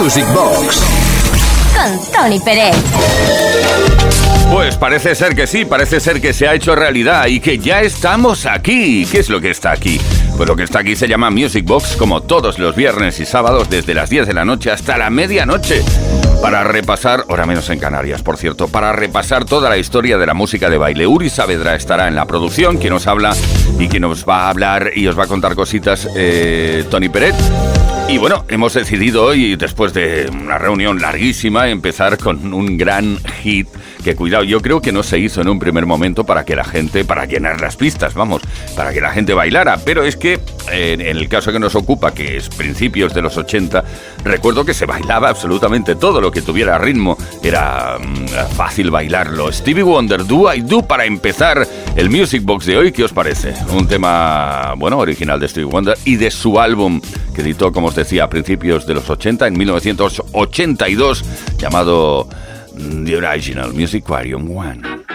Music Box con Tony Pérez. Pues parece ser que sí, parece ser que se ha hecho realidad y que ya estamos aquí. ¿Qué es lo que está aquí? Pues lo que está aquí se llama Music Box, como todos los viernes y sábados, desde las 10 de la noche hasta la medianoche. Para repasar, ahora menos en Canarias, por cierto, para repasar toda la historia de la música de baile. Uri Saavedra estará en la producción, quien nos habla y quien nos va a hablar y os va a contar cositas, eh, Tony Peret. Y bueno, hemos decidido hoy, después de una reunión larguísima, empezar con un gran hit que cuidado, yo creo que no se hizo en un primer momento para que la gente, para llenar las pistas, vamos, para que la gente bailara, pero es que en, el caso que nos ocupa, que es principios de los 80, recuerdo que se bailaba absolutamente todo lo que tuviera ritmo, era mm, fácil bailarlo. Stevie Wonder, Do I Do, para empezar el Music Box de hoy, ¿qué os parece? Un tema, bueno, original de Stevie Wonder y de su álbum que editó, como os decía, a principios de los 80, en 1982, llamado The Original Music Aquarium 1.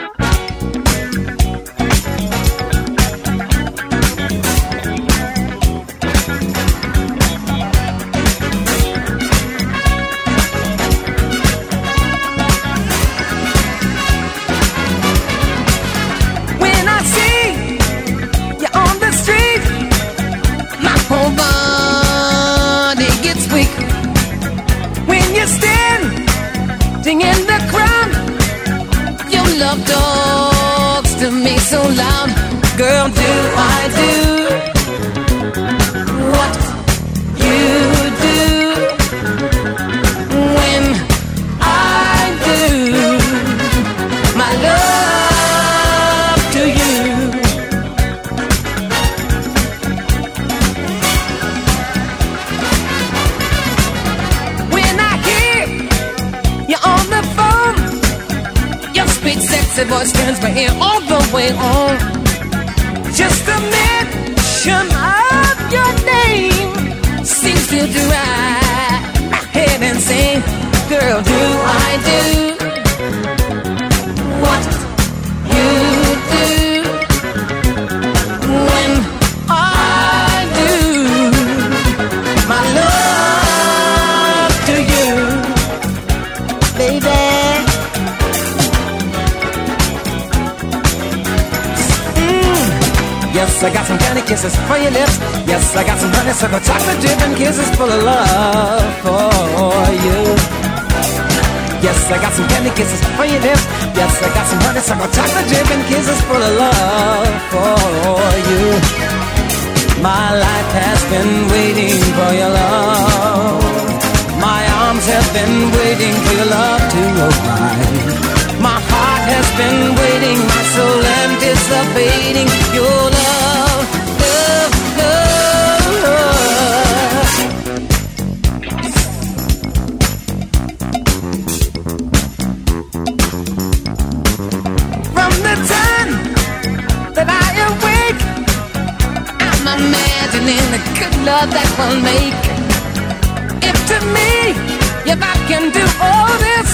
Can do all this,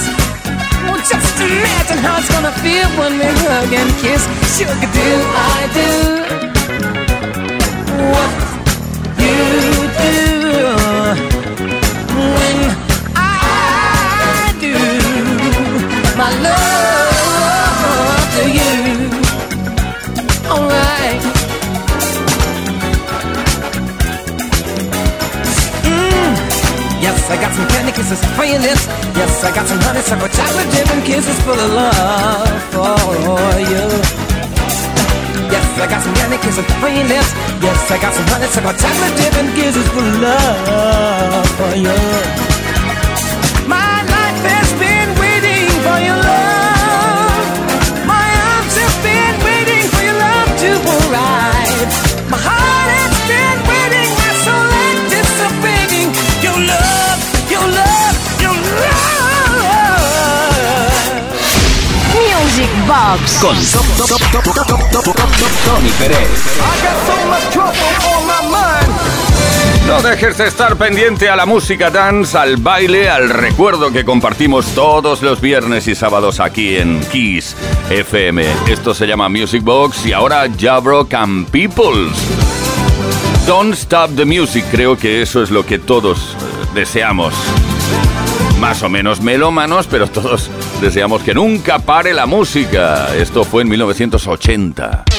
well, just imagine how it's gonna feel when we hug and kiss. Sugar, do I do what some candy kisses for your lips. Yes, I got some honeysuckle chocolate dip and kisses full of love for you. Yes, I got some candy kisses for your lips. Yes, I got some honeysuckle chocolate dip and kisses full of love for you. Box con Tony Pérez. No dejes de estar pendiente a la música dance, al baile, al recuerdo que compartimos todos los viernes y sábados aquí en Kiss FM. Esto se llama Music Box y ahora Jabrock and Peoples. Don't Stop the Music. Creo que eso es lo que todos eh, deseamos. Más o menos melómanos, pero todos deseamos que nunca pare la música. Esto fue en 1980.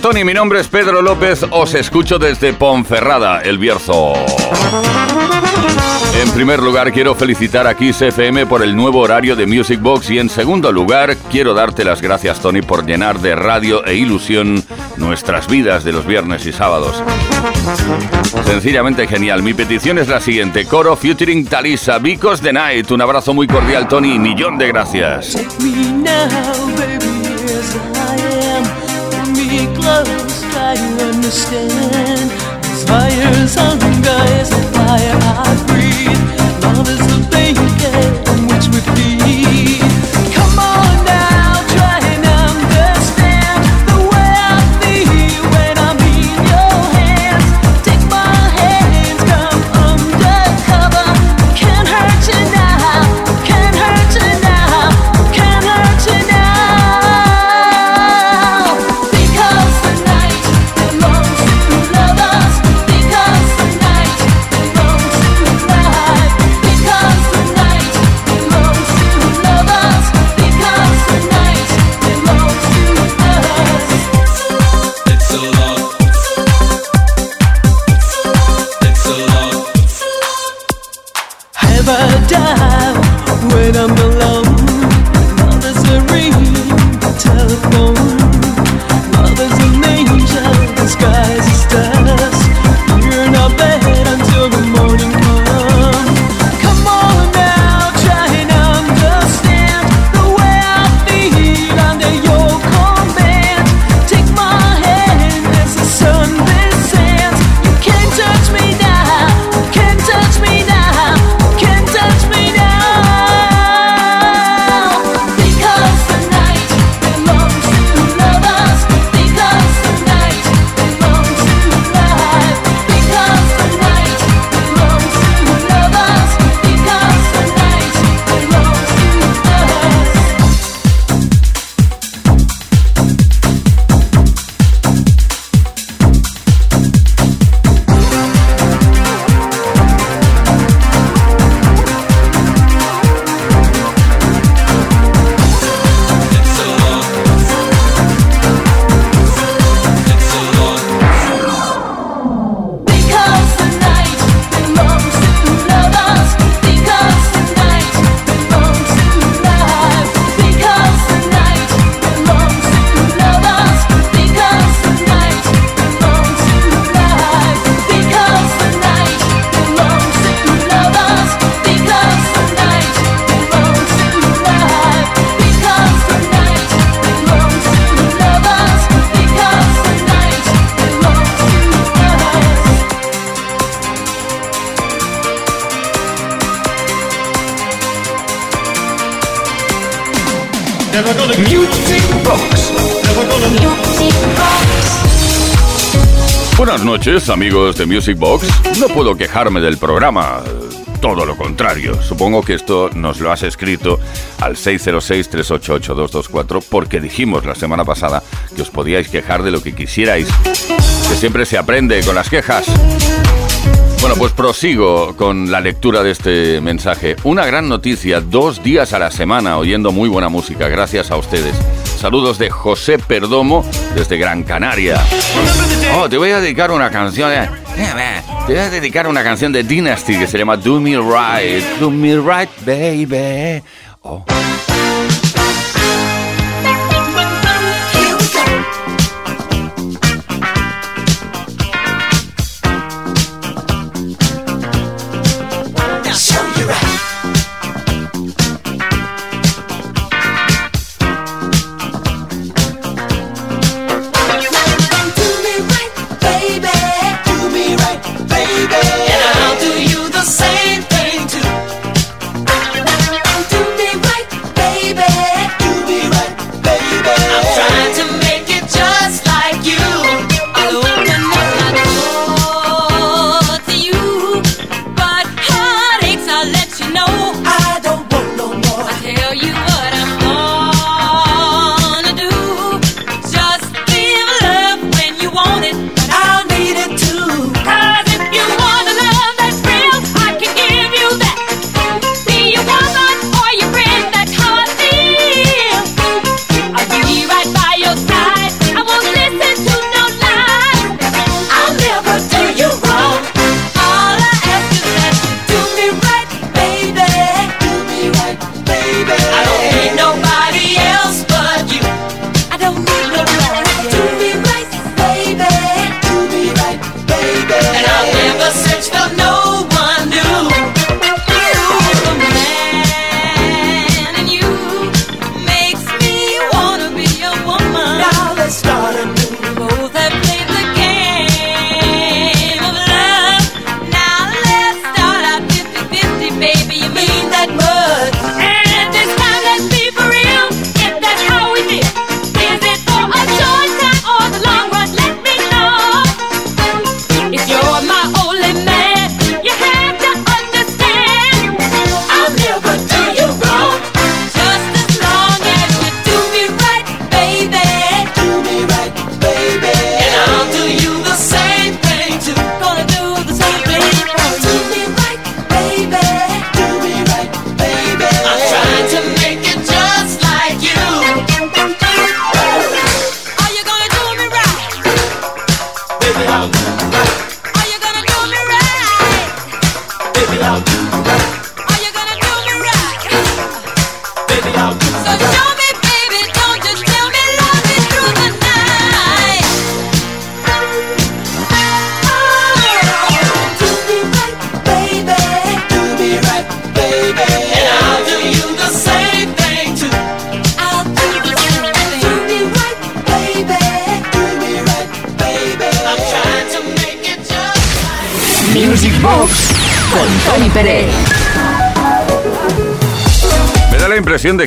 Tony, mi nombre es Pedro López, os escucho desde Ponferrada, El Bierzo. En primer lugar, quiero felicitar a Kiss FM por el nuevo horario de Music Box y en segundo lugar, quiero darte las gracias Tony por llenar de radio e ilusión nuestras vidas de los viernes y sábados. Sencillamente genial. Mi petición es la siguiente. Coro featuring Talisa, Vicos the Night. Un abrazo muy cordial, Tony, millón de gracias. me close, try to understand. This fire's hunger is the fire I breathe. Love is the blanket on which we feed. Noches, amigos de Music Box. No puedo quejarme del programa. Todo lo contrario. Supongo que esto nos lo has escrito al 606-388-224 porque dijimos la semana pasada que os podíais quejar de lo que quisierais. Que siempre se aprende con las quejas. Bueno, pues prosigo con la lectura de este mensaje. Una gran noticia, dos días a la semana oyendo muy buena música, gracias a ustedes. Saludos de José Perdomo desde Gran Canaria. Oh, te voy a dedicar una canción. Eh. Te voy a dedicar una canción de Dynasty que se llama Do Me Right. Do Me Right, baby. Oh.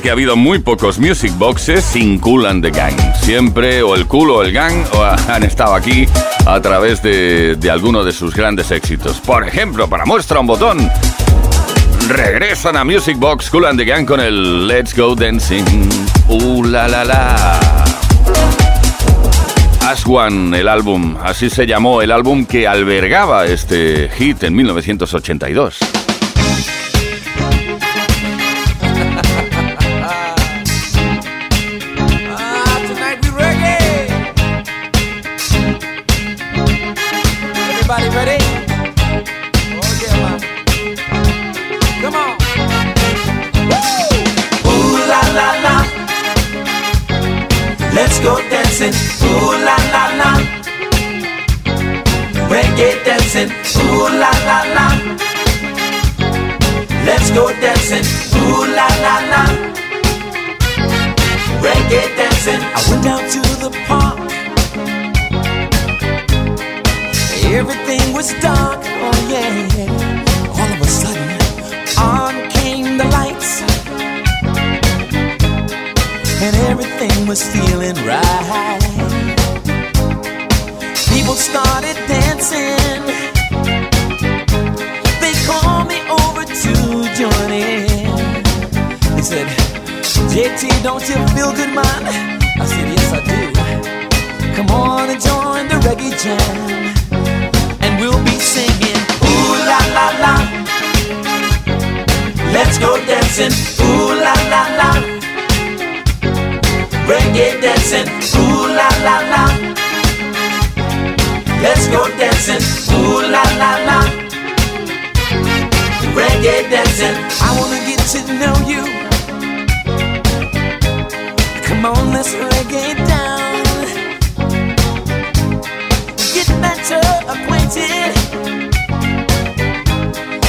Que ha habido muy pocos music boxes sin Cool and the Gang. Siempre o el Cool o el Gang han estado aquí a través de, de alguno de sus grandes éxitos. Por ejemplo, para muestra un botón, regresan a Music Box Cool and the Gang con el Let's Go Dancing. Uh, la la la. As One, el álbum, así se llamó el álbum que albergaba este hit en 1982.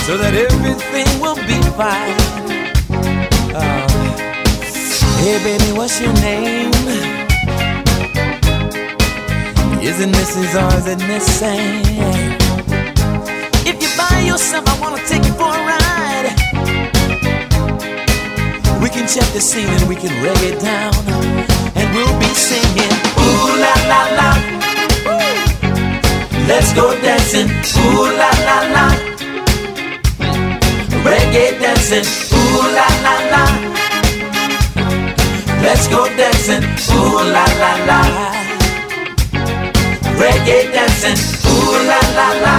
So that everything will be fine. Uh, hey, baby, what's your name? Is it Mrs. or is it Miss? If you're by yourself, I wanna take you for a ride. We can check the scene and we can reggae it down, and we'll be singing ooh la la la. Let's go dancing, ooh la la la. Reggae dancing, ooh la la la. Let's go dancing, ooh la la la. Reggae dancing, ooh la la la.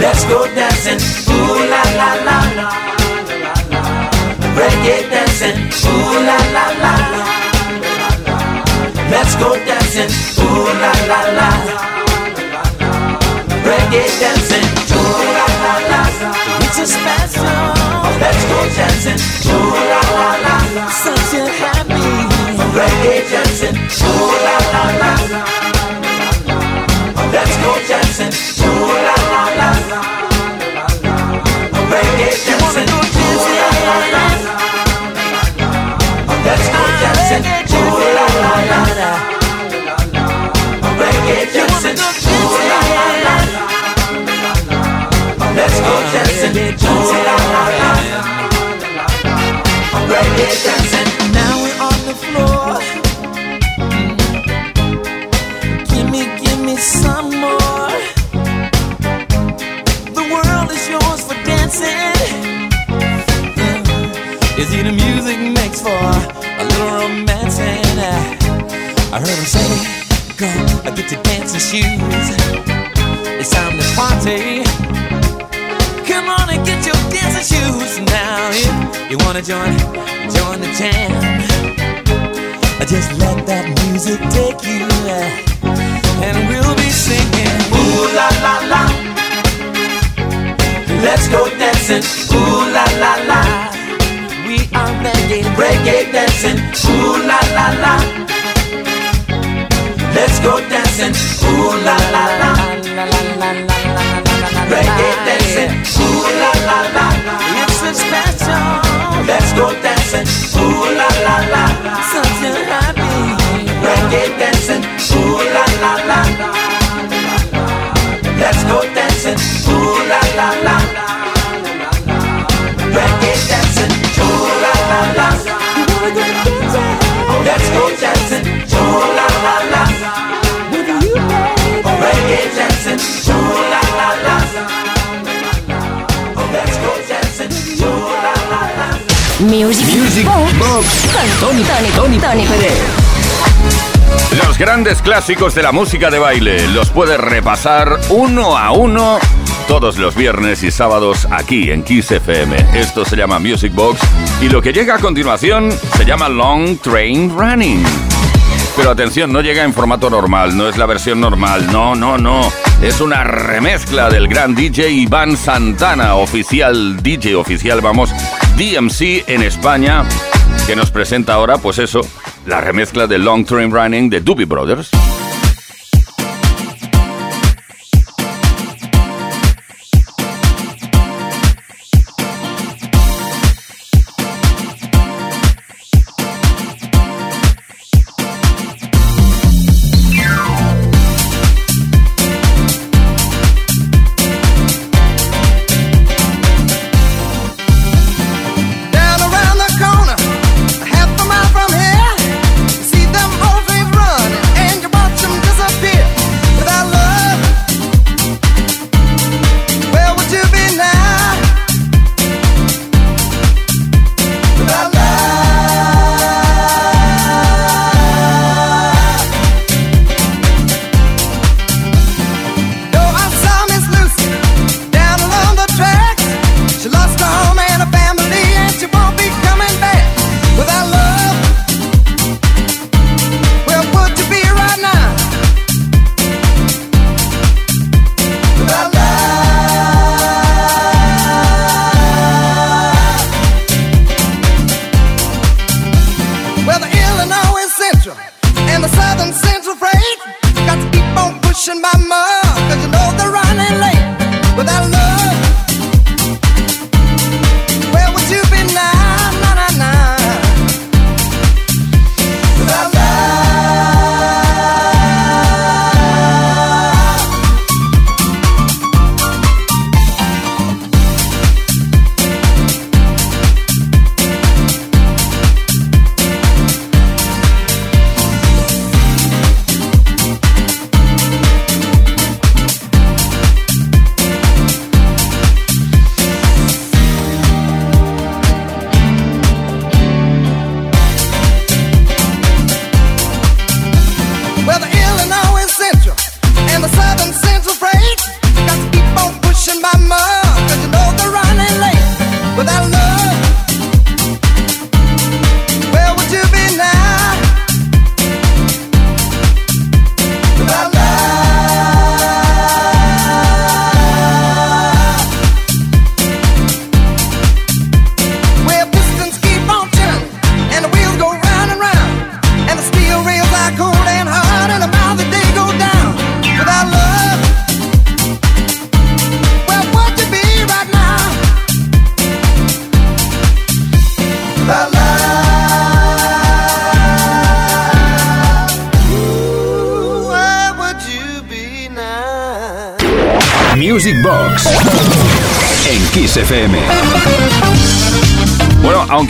Let's go dancing, ooh la la la. Reggae dancing, ooh la la la. Let's go dancing, ooh la la la. Reggae dancing, la la la. It's a special. Let's go dancing, ooh la la la. Such a happy. Reggae dancing, ooh la la la. Let's go dancing, ooh la la la. Reggae dancing, ooh la la la. Let's go dancing, ooh la la la. Reggae dancing, Reggae dancing. Now we're on the floor. Give me, give me some more. The world is yours for dancing. The music makes for a little? I heard him say, "Go, I get your dancing shoes. It's time to party. Shoes now. If you wanna join, join the jam. Just let that music take you, and we'll be singing. Ooh la la la. Let's go dancing. Ooh la la la. We are reggae, reggae dancing. Ooh la la la. Let's go dancing. Ooh la la la la la la. Reggae dancing. Ooh la la la. It's special. Let's go dancing. Ooh la la la. Such a happy. Reggae dancing. Ooh la la la. Let's go dancing. Ooh la la la. Reggae dancing. Ooh la la la. Let's go dancing. Ooh la la la. Reggae dancing. Music, Music Box Box. con Tony, Tony, Tony, Tony Pérez. Los grandes clásicos de la música de baile los puedes repasar uno a uno todos los viernes y sábados aquí en Kiss FM. Esto se llama Music Box y lo que llega a continuación se llama Long Train Running. Pero atención, no llega en formato normal, no es la versión normal, no, no, no. Es una remezcla del gran DJ Iván Santana, oficial, DJ oficial, vamos, DMC en España, que nos presenta ahora, pues eso, la remezcla de Long Train Running de Doobie Brothers.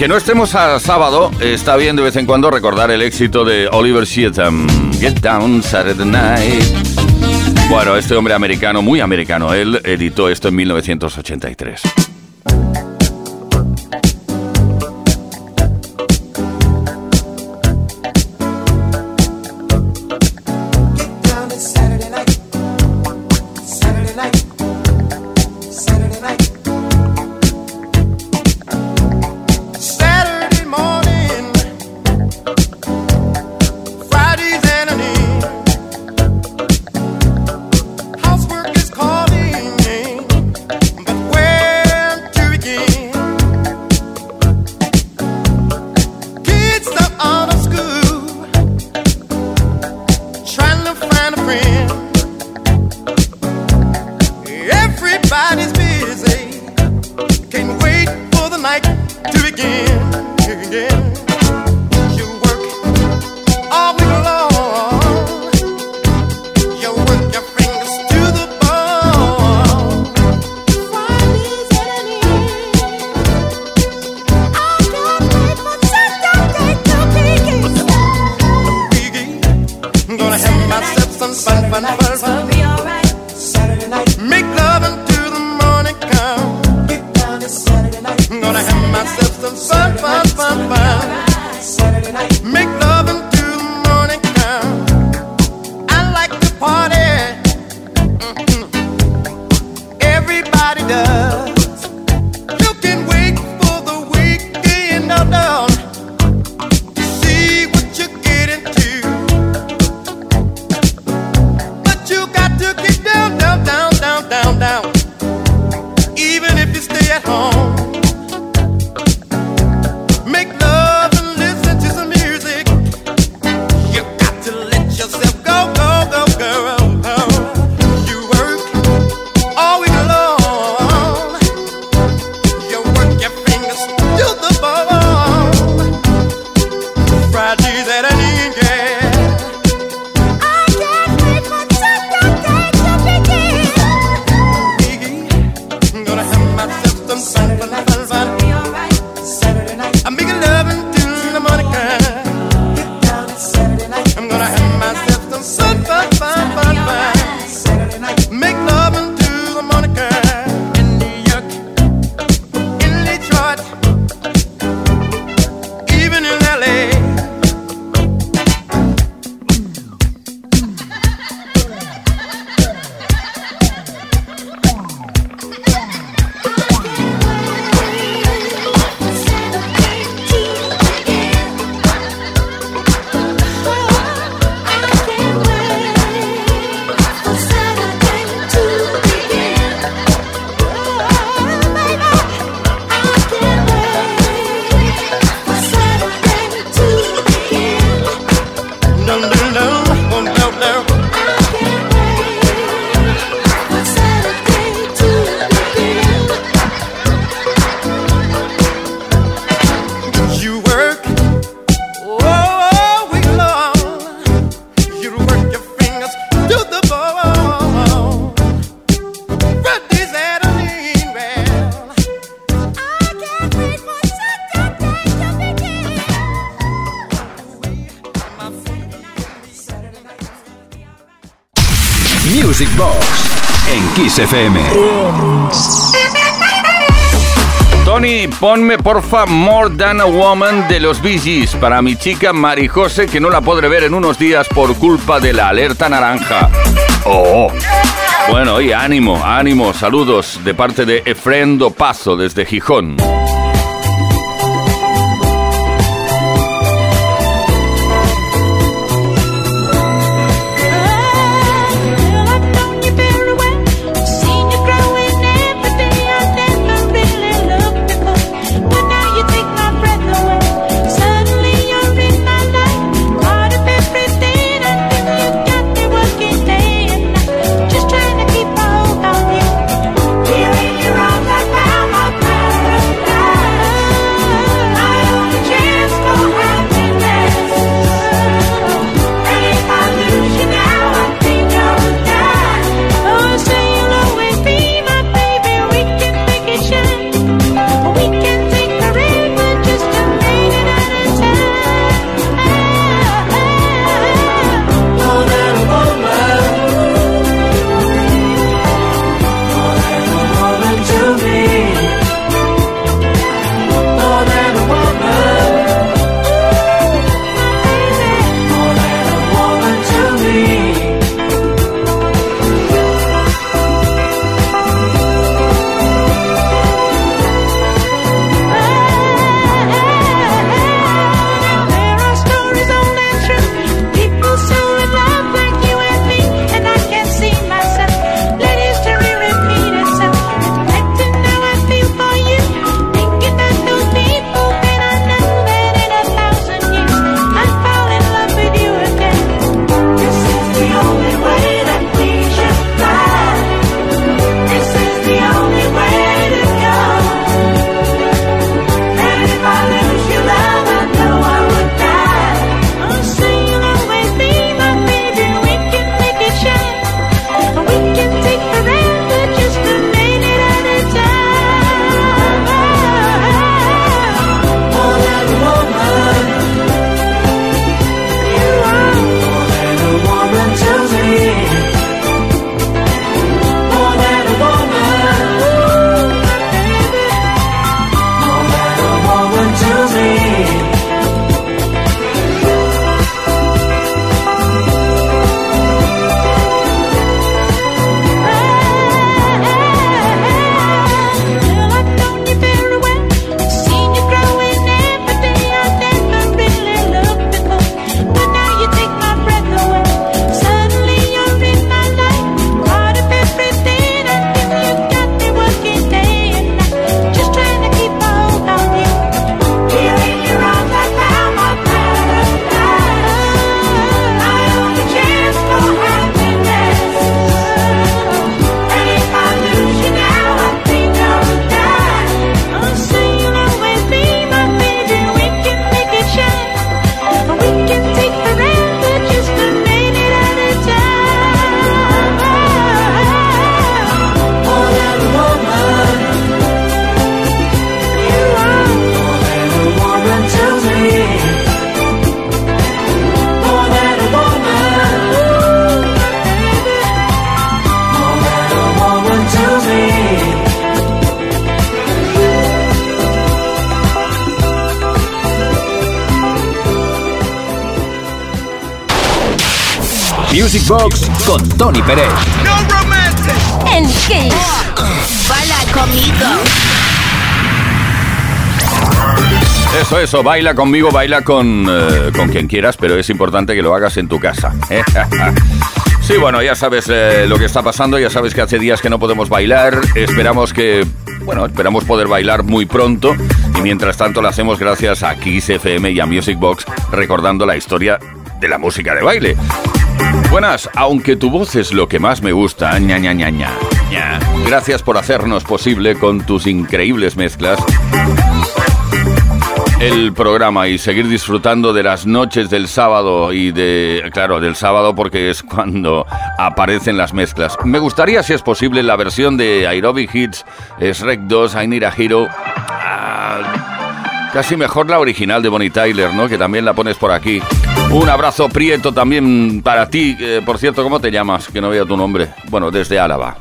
Aunque no estemos a sábado, está bien de vez en cuando recordar el éxito de Oliver Sheatham, Get Down Saturday Night. Bueno, este hombre americano, muy americano, él editó esto en 1983. FM. Tony, ponme porfa More Than a Woman de los Bee Gees para mi chica Marijose que no la podré ver en unos días por culpa de la alerta naranja. Oh. Bueno, y ánimo, ánimo, saludos de parte de Efrendo Paso desde Gijón. Music Box con Tony Pérez. En Kiss. Baila conmigo. Eso, eso, baila conmigo, baila con, eh, con quien quieras, pero es importante que lo hagas en tu casa. Sí, bueno, ya sabes eh, lo que está pasando, ya sabes que hace días que no podemos bailar, esperamos que, bueno, esperamos poder bailar muy pronto y mientras tanto lo hacemos gracias a Kiss FM y a Music Box recordando la historia de la música de baile. Buenas, aunque tu voz es lo que más me gusta, ña ña ña ña. Gracias por hacernos posible con tus increíbles mezclas el programa y seguir disfrutando de las noches del sábado y de, claro, del sábado porque es cuando aparecen las mezclas. Me gustaría, si es posible, la versión de Aerobic Hits, Shrek 2, I Need a Hero. Ah, casi mejor la original de Bonnie Tyler, ¿no? Que también la pones por aquí. Un abrazo prieto también para ti. Eh, por cierto, ¿cómo te llamas? Que no veo tu nombre. Bueno, desde Álava.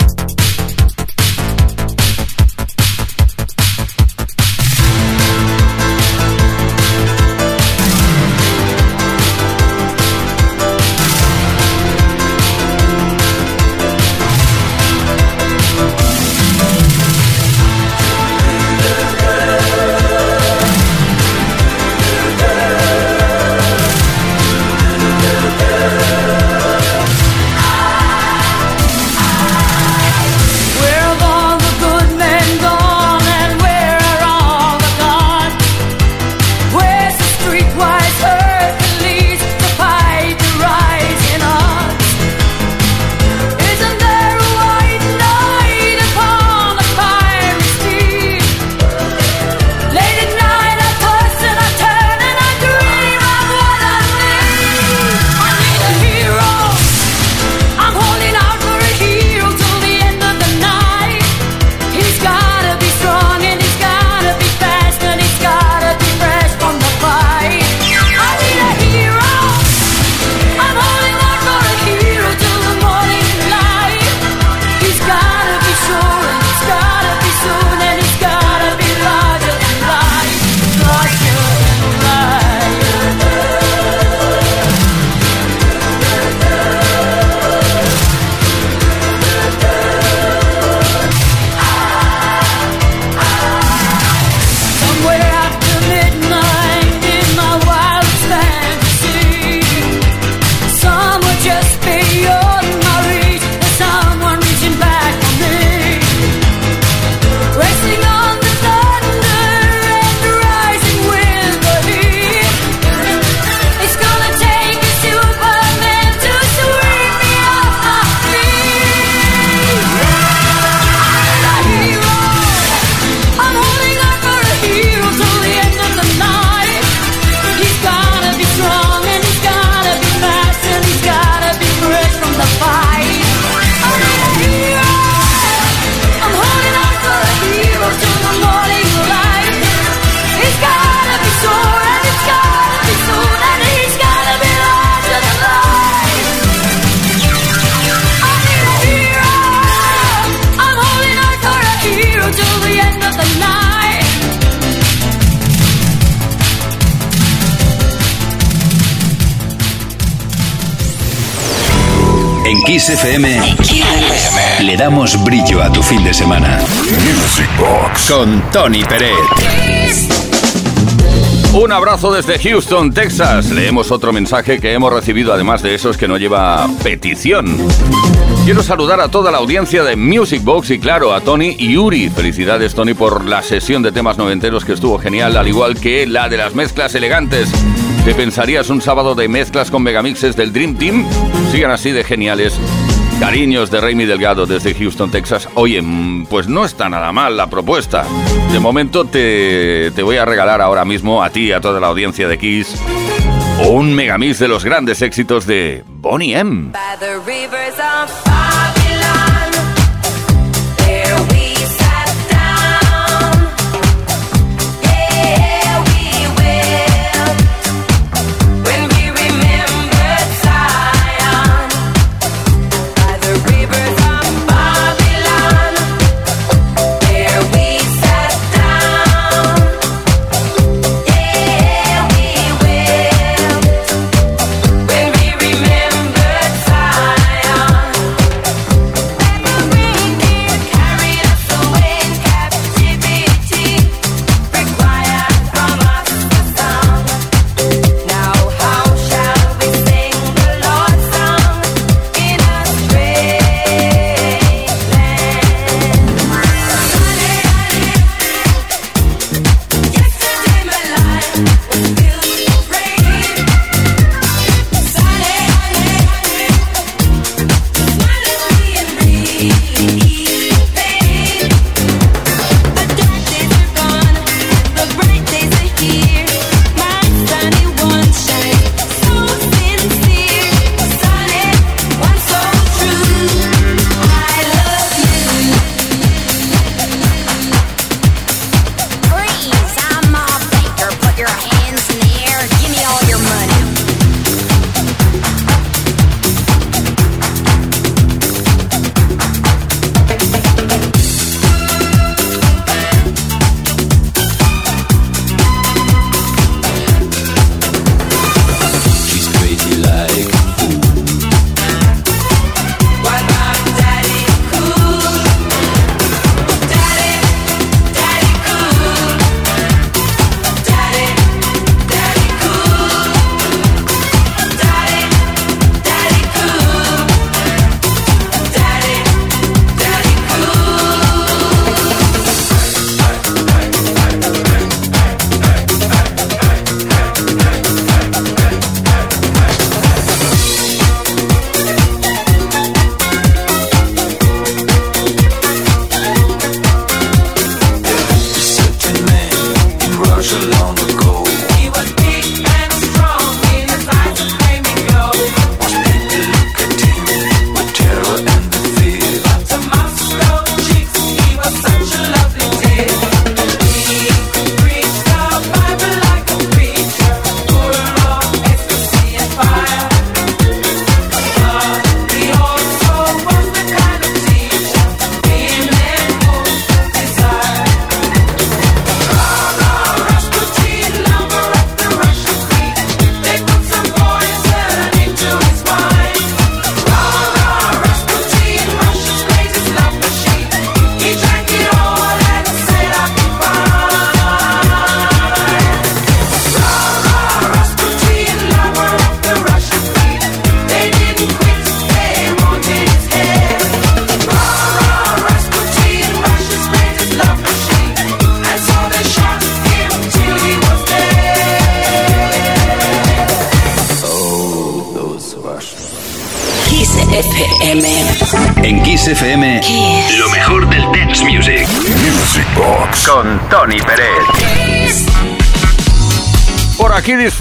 Le damos brillo a tu fin de semana. Music Box con Tony Pérez. Un abrazo desde Houston, Texas. Leemos otro mensaje que hemos recibido, además de esos que no lleva petición. Quiero saludar a toda la audiencia de Music Box y claro, a Tony y Yuri. Felicidades Tony por la sesión de temas noventeros que estuvo genial, al igual que la de las mezclas elegantes. ¿Te pensarías un sábado de mezclas con megamixes del Dream Team? Sigan así de geniales. Cariños de Raimi Delgado desde Houston, Texas. Oye, mm, pues no está nada mal la propuesta. De momento te, te voy a regalar ahora mismo a ti y a toda la audiencia de Kiss un megamix de los grandes éxitos de Bonnie M.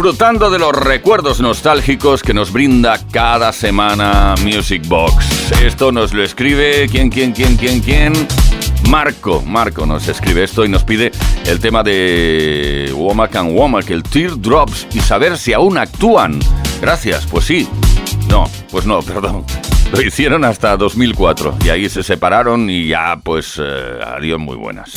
disfrutando de los recuerdos nostálgicos que nos brinda cada semana Music Box. Esto nos lo escribe. ¿Quién, quién, quién, quién, quién? Marco, Marco nos escribe esto y nos pide el tema de Womack and Womack, el Teardrops, y saber si aún actúan. Gracias, pues sí. No, pues no, perdón. Lo hicieron hasta 2004 y ahí se separaron y ya pues eh, adiós muy buenas.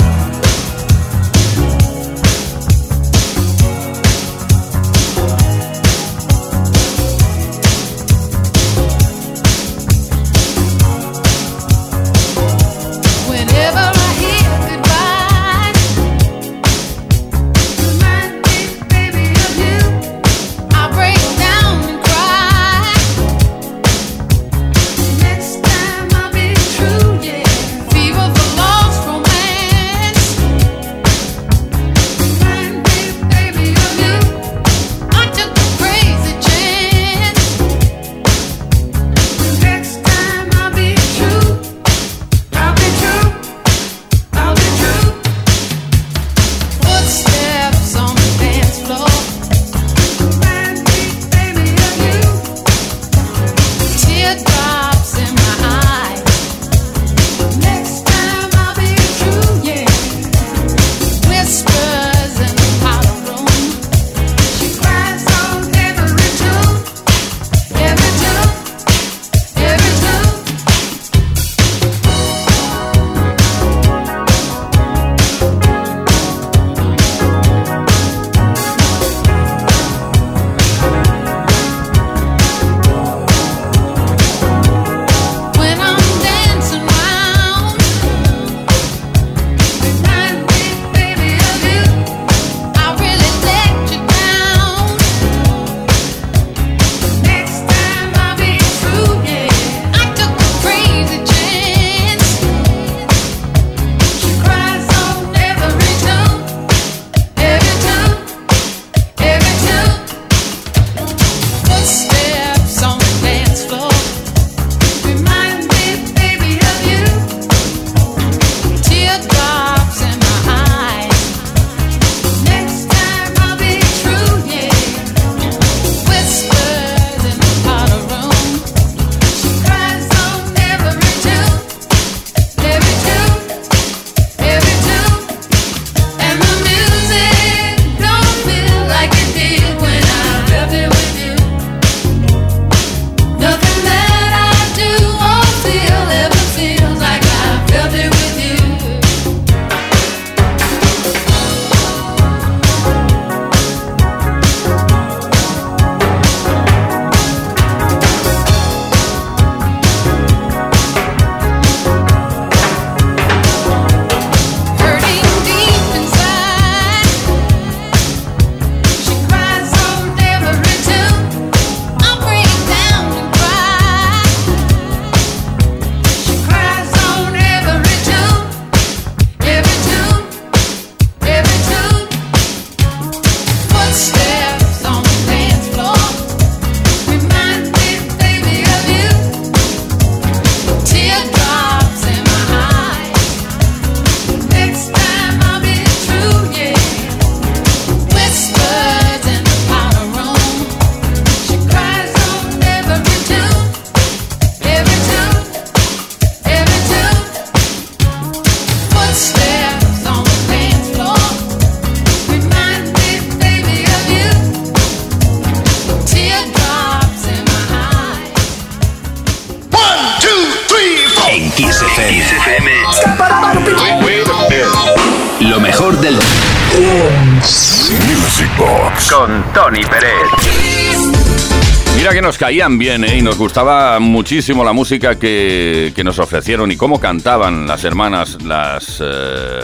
Caían bien ¿eh? y nos gustaba muchísimo la música que, nos ofrecieron y cómo cantaban las hermanas, las eh,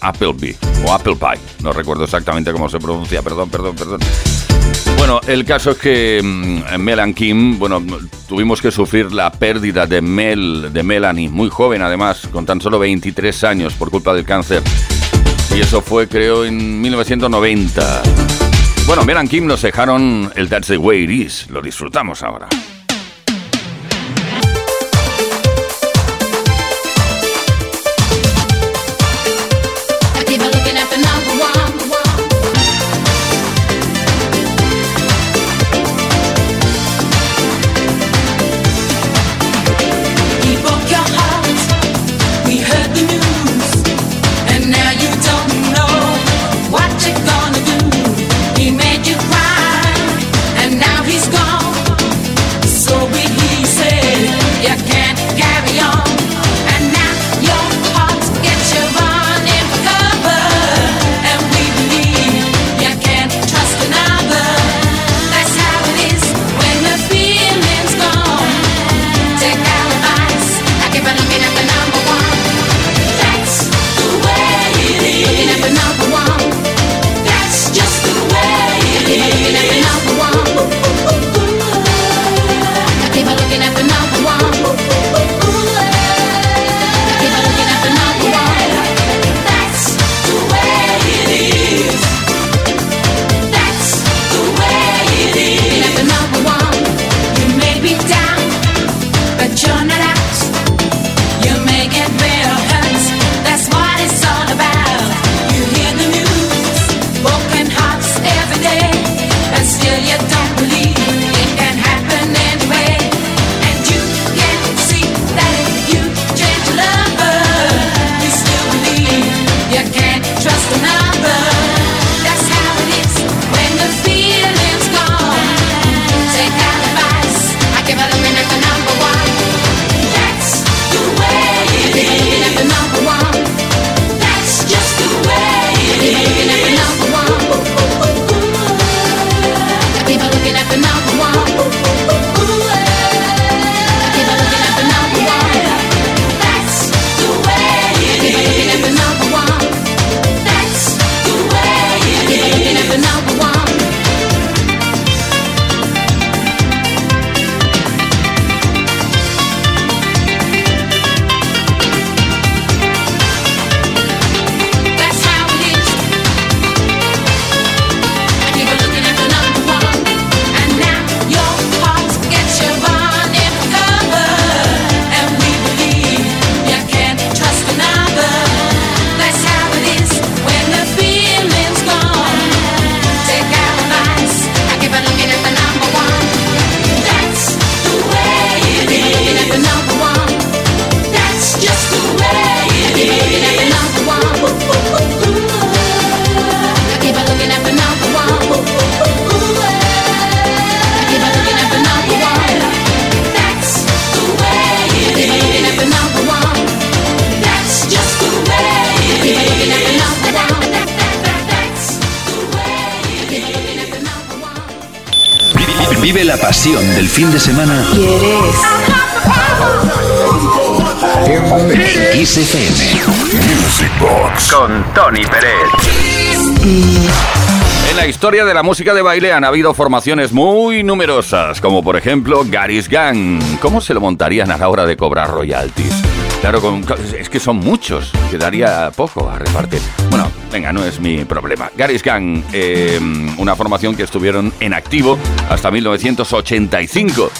Appleby o Apple Pie. No recuerdo exactamente cómo se pronuncia, perdón, perdón, perdón. Bueno, el caso es que mm, Mel and Kim, bueno, tuvimos que sufrir la pérdida de Mel, de Melanie, muy joven además, con tan solo 23 años por culpa del cáncer. Y eso fue, creo, en 1990. Bueno, Melan Kim nos dejaron el That's the Way It Is. Lo disfrutamos ahora. Fin de semana. ¿Quieres? En XFM. Music Box. Con Tony Pérez. En la historia de la música de baile han habido formaciones muy numerosas, como por ejemplo Gary's Gang. ¿Cómo se lo montarían a la hora de cobrar royalties? Claro, es que son muchos, quedaría poco a repartir. Bueno, venga, no es mi problema. Gary's Gang, eh, una formación que estuvieron en activo hasta 1985.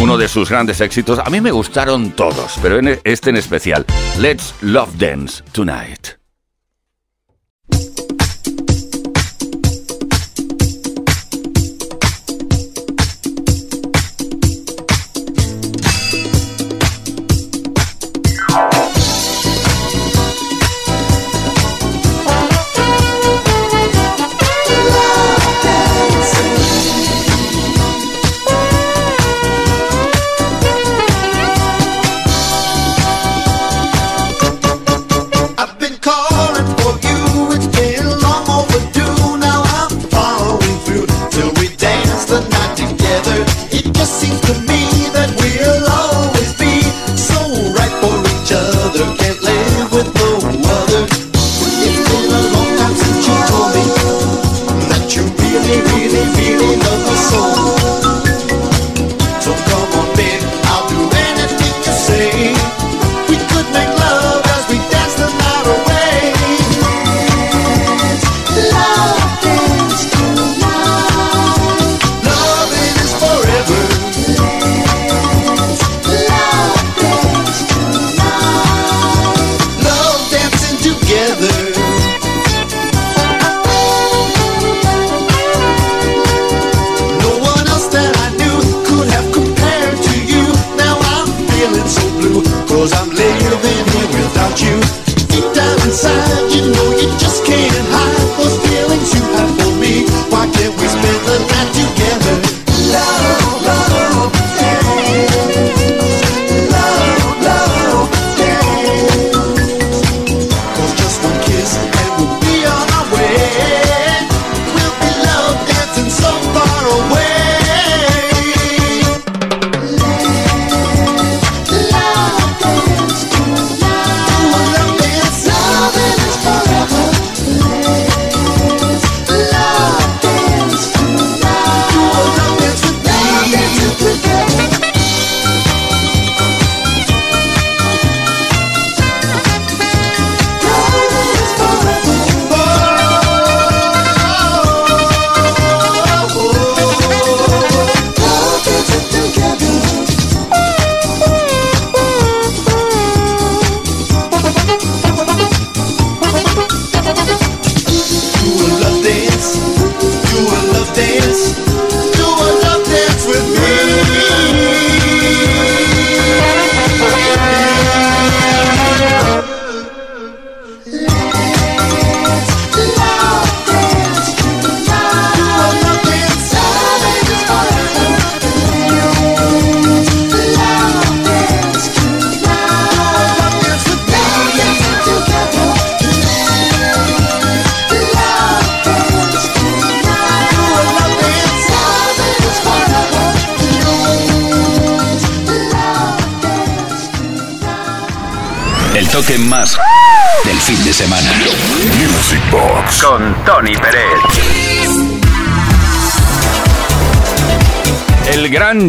Uno de sus grandes éxitos, a mí me gustaron todos, pero este en especial, Let's Love Dance Tonight.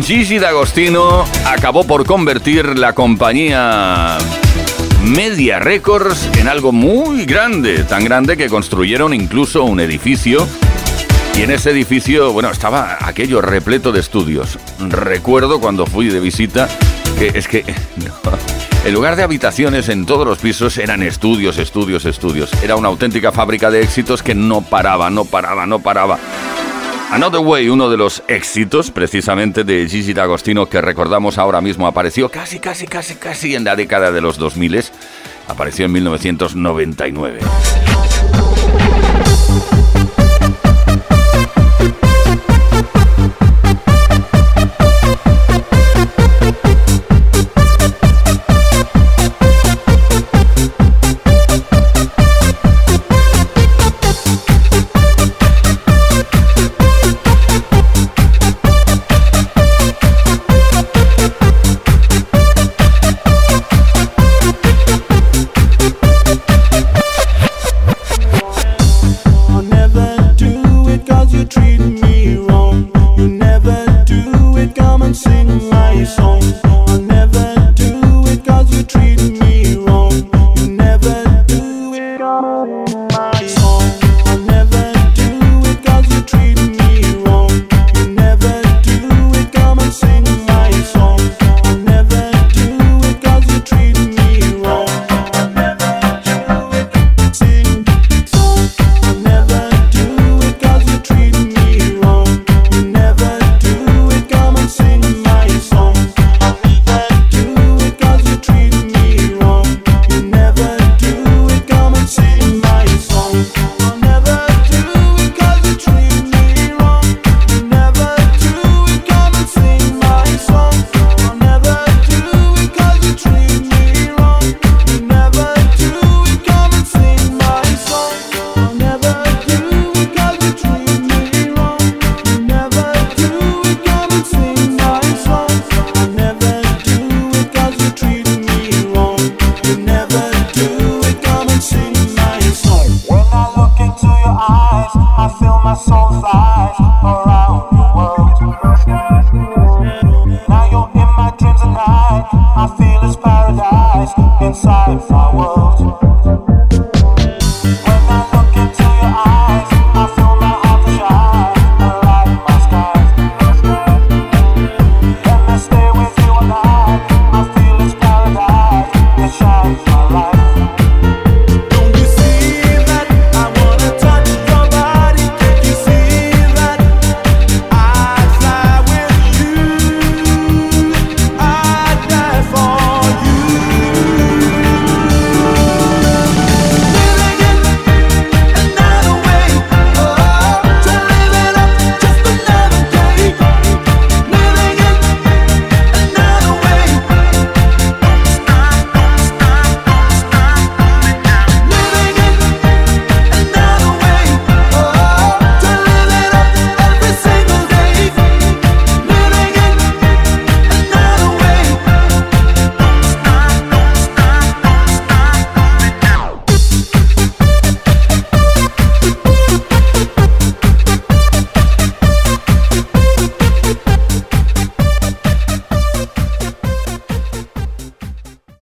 Gigi D'Agostino acabó por convertir la compañía Media Records en algo muy grande, tan grande que construyeron incluso un edificio y en ese edificio, bueno, estaba aquello repleto de estudios. Recuerdo cuando fui de visita que es que En lugar de habitaciones en todos los pisos eran estudios, estudios, estudios. Era una auténtica fábrica de éxitos que no paraba, no paraba, no paraba. Another Way, uno de los éxitos precisamente de Gigi D'Agostino que recordamos ahora mismo, apareció casi, casi, casi, casi en la década de los 2000. Apareció en 1999.